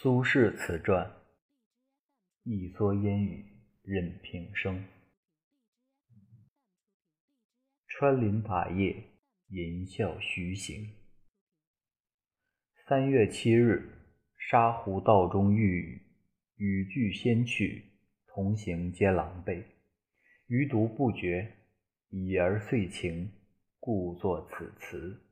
苏轼词传：一蓑烟雨任平生。穿林打叶吟啸徐行。三月七日，沙湖道中遇雨，雨具先去，同行皆狼狈。余独不觉，已而遂晴，故作此词。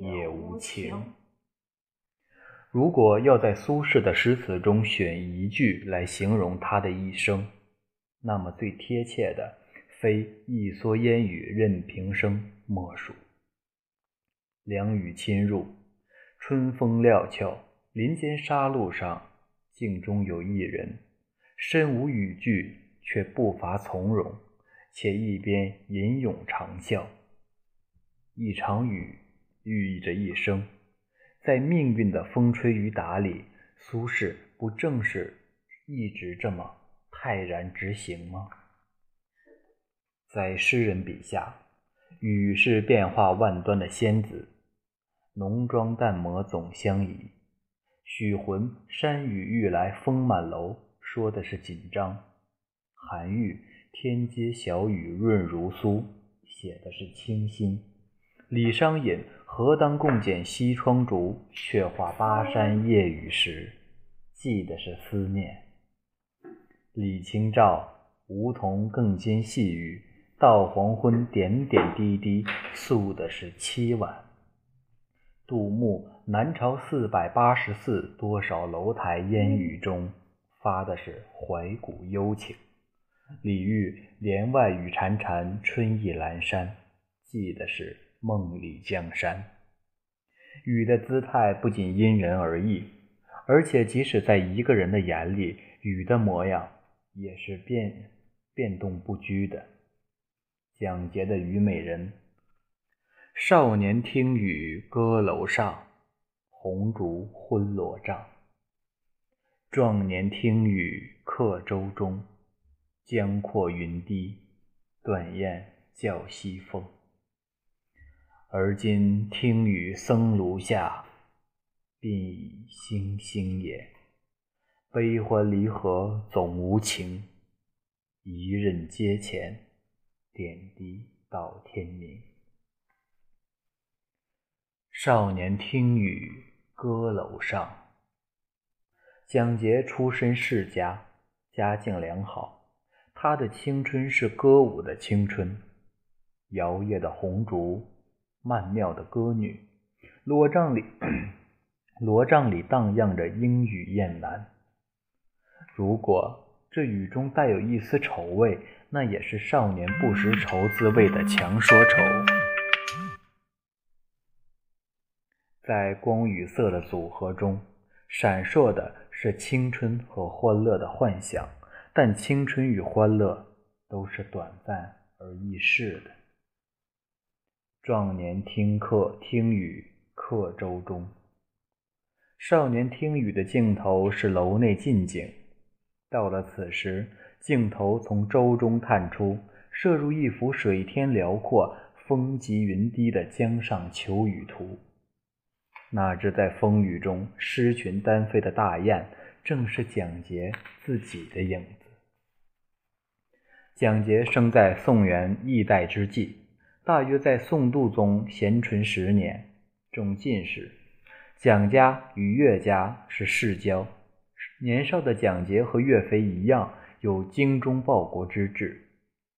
也无情。如果要在苏轼的诗词中选一句来形容他的一生，那么最贴切的非“一蓑烟雨任平生”莫属。凉雨侵入，春风料峭，林间沙路上，镜中有一人，身无语句，却步伐从容，且一边吟咏长啸。一场雨。寓意着一生，在命运的风吹雨打里，苏轼不正是一直这么泰然执行吗？在诗人笔下，雨是变化万端的仙子，浓妆淡抹总相宜。许浑“山雨欲来风满楼”说的是紧张，韩愈“天街小雨润如酥”写的是清新。李商隐“何当共剪西窗烛，却话巴山夜雨时”，记的是思念。李清照“梧桐更兼细雨，到黄昏点点滴滴”，诉的是凄婉。杜牧“南朝四百八十寺，多少楼台烟雨中”，发的是怀古幽情。李煜“帘外雨潺潺，春意阑珊”，记的是。梦里江山，雨的姿态不仅因人而异，而且即使在一个人的眼里，雨的模样也是变变动不居的。蒋捷的《虞美人》：少年听雨歌楼上，红烛昏罗帐；壮年听雨客舟中，江阔云低，断雁叫西风。而今听雨僧庐下，鬓已星星也。悲欢离合总无情，一任阶前，点滴到天明。少年听雨歌楼上。蒋捷出身世家，家境良好，他的青春是歌舞的青春，摇曳的红烛。曼妙的歌女，罗帐里，罗帐里荡漾着莺语燕南。如果这雨中带有一丝愁味，那也是少年不识愁滋味的强说愁。在光与色的组合中，闪烁的是青春和欢乐的幻想，但青春与欢乐都是短暂而易逝的。壮年听客听雨客舟中，少年听雨的镜头是楼内近景。到了此时，镜头从舟中探出，射入一幅水天辽阔、风急云低的江上求雨图。那只在风雨中失群单飞的大雁，正是蒋捷自己的影子。蒋捷生在宋元易代之际。大约在宋度宗咸淳十年，中进士。蒋家与岳家是世交。年少的蒋捷和岳飞一样，有精忠报国之志。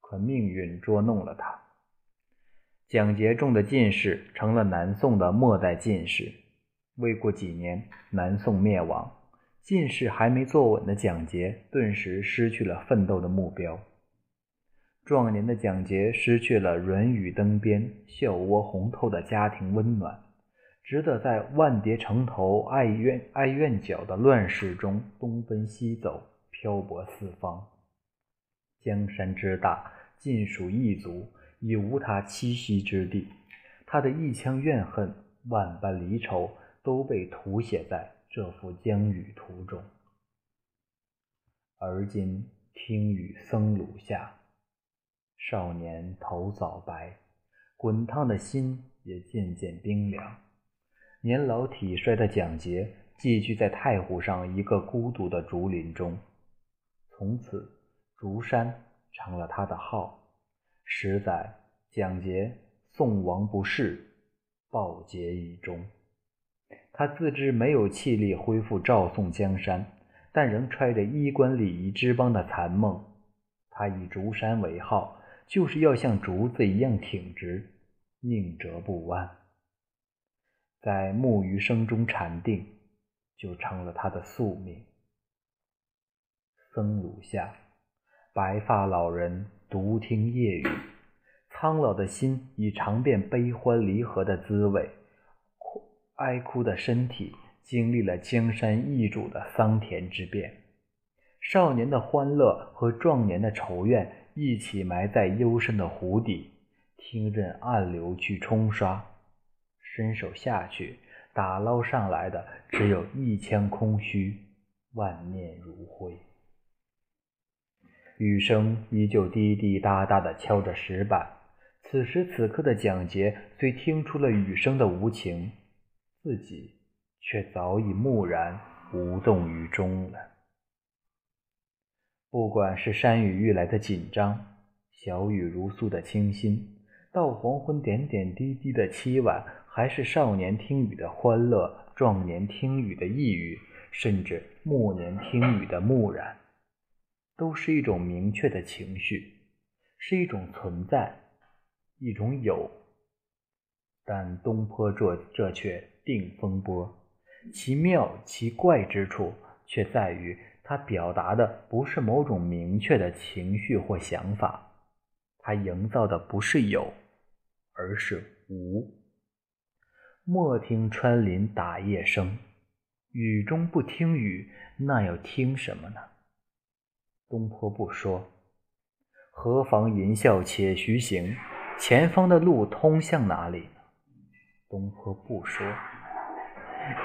可命运捉弄了他。蒋捷中的进士，成了南宋的末代进士。未过几年，南宋灭亡，进士还没坐稳的蒋捷，顿时失去了奋斗的目标。壮年的蒋捷失去了软语灯边、笑窝红透的家庭温暖，只得在万叠城头、爱怨爱怨角的乱世中东奔西走，漂泊四方。江山之大，尽属一族，已无他栖息之地。他的一腔怨恨、万般离愁，都被涂写在这幅江雨图中。而今听雨僧庐下，少年头早白，滚烫的心也渐渐冰凉。年老体衰的蒋捷寄居在太湖上一个孤独的竹林中，从此竹山成了他的号。十载，蒋捷宋亡不仕，报捷已终。他自知没有气力恢复赵宋江山，但仍揣着衣冠礼仪之邦的残梦。他以竹山为号，就是要像竹子一样挺直，宁折不弯。在木鱼声中禅定，就成了他的宿命。僧庐下，白发老人独听夜雨，苍老的心已尝遍悲欢离合的滋味，哀哭的身体经历了江山易主的桑田之变。少年的欢乐和壮年的愁怨一起埋在幽深的湖底，听任暗流去冲刷。伸手下去，打捞上来的只有一腔空虚，万念如灰。雨声依旧滴滴答答地敲着石板。此时此刻的蒋捷虽听出了雨声的无情，自己却早已木然无动于衷了。不管是山雨欲来的紧张，小雨如酥的清新，到黄昏点点滴滴的凄婉。还是少年听雨的欢乐，壮年听雨的抑郁，甚至暮年听雨的木然，都是一种明确的情绪，是一种存在，一种有。但东坡这这却定风波，其妙其怪之处，却在于他表达的不是某种明确的情绪或想法，他营造的不是有，而是无。莫听穿林打叶声，雨中不听雨，那要听什么呢？东坡不说，何妨吟啸且徐行？前方的路通向哪里？东坡不说，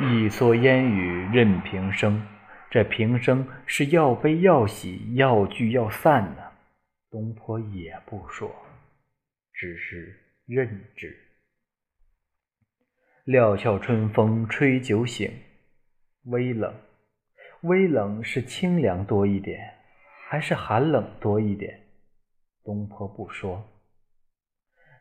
一蓑烟雨任平生。这平生是要悲要喜，要聚要散呢？东坡也不说，只是认之。料峭春风吹酒醒，微冷。微冷是清凉多一点，还是寒冷多一点？东坡不说。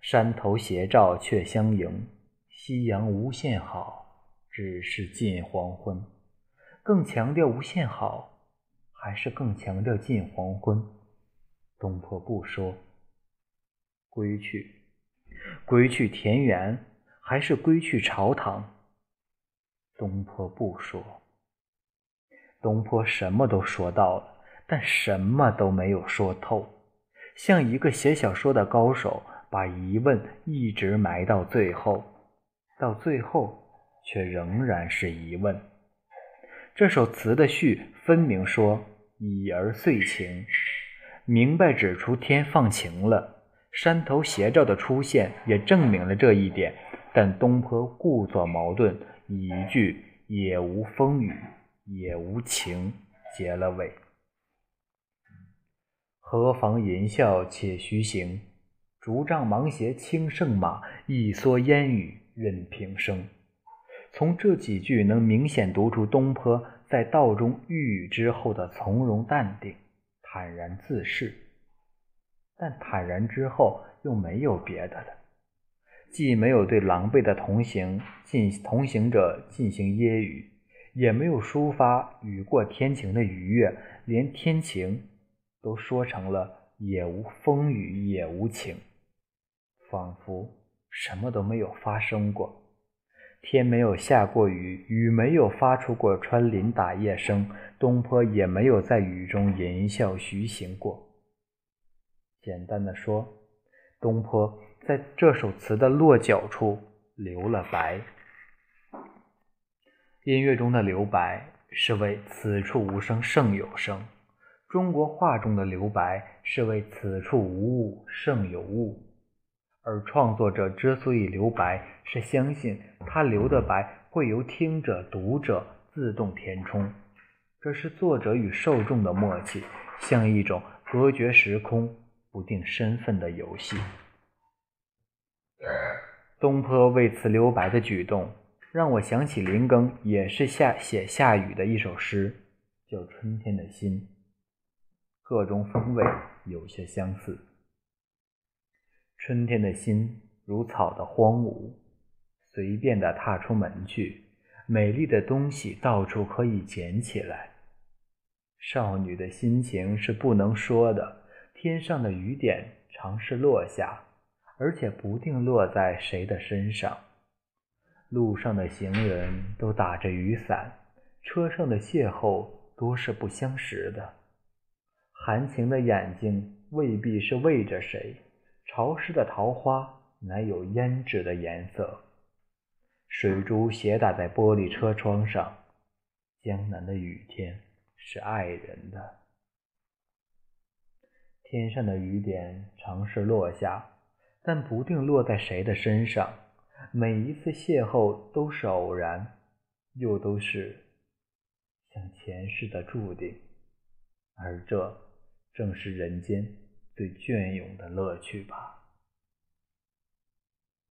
山头斜照却相迎，夕阳无限好，只是近黄昏。更强调无限好，还是更强调近黄昏？东坡不说。归去，归去田园。还是归去朝堂。东坡不说。东坡什么都说到了，但什么都没有说透，像一个写小说的高手，把疑问一直埋到最后，到最后却仍然是疑问。这首词的序分明说“已而遂晴”，明白指出天放晴了，山头斜照的出现也证明了这一点。但东坡故作矛盾，以一句“也无风雨也无晴”结了尾。何妨吟啸且徐行，竹杖芒鞋轻胜马，一蓑烟雨任平生。从这几句能明显读出东坡在道中遇雨之后的从容淡定、坦然自适。但坦然之后又没有别的了。既没有对狼狈的同行进同行者进行揶揄，也没有抒发雨过天晴的愉悦，连天晴都说成了也无风雨也无晴，仿佛什么都没有发生过。天没有下过雨，雨没有发出过穿林打叶声，东坡也没有在雨中吟啸徐行过。简单的说，东坡。在这首词的落脚处留了白。音乐中的留白是为此处无声胜有声，中国画中的留白是为此处无物胜有物。而创作者之所以留白，是相信他留的白会由听者、读者自动填充，这是作者与受众的默契，像一种隔绝时空、不定身份的游戏。东坡为此留白的举动，让我想起林庚也是下写下雨的一首诗，叫《春天的心》，各种风味有些相似。春天的心如草的荒芜，随便的踏出门去，美丽的东西到处可以捡起来。少女的心情是不能说的，天上的雨点常是落下，而且不定落在谁的身上。路上的行人都打着雨伞，车上的邂逅多是不相识的。含情的眼睛未必是为着谁。潮湿的桃花乃有胭脂的颜色，水珠斜打在玻璃车窗上。江南的雨天是爱人的，天上的雨点常是落下，但不定落在谁的身上。每一次邂逅都是偶然，又都是像前世的注定，而这正是人间。最隽永的乐趣吧。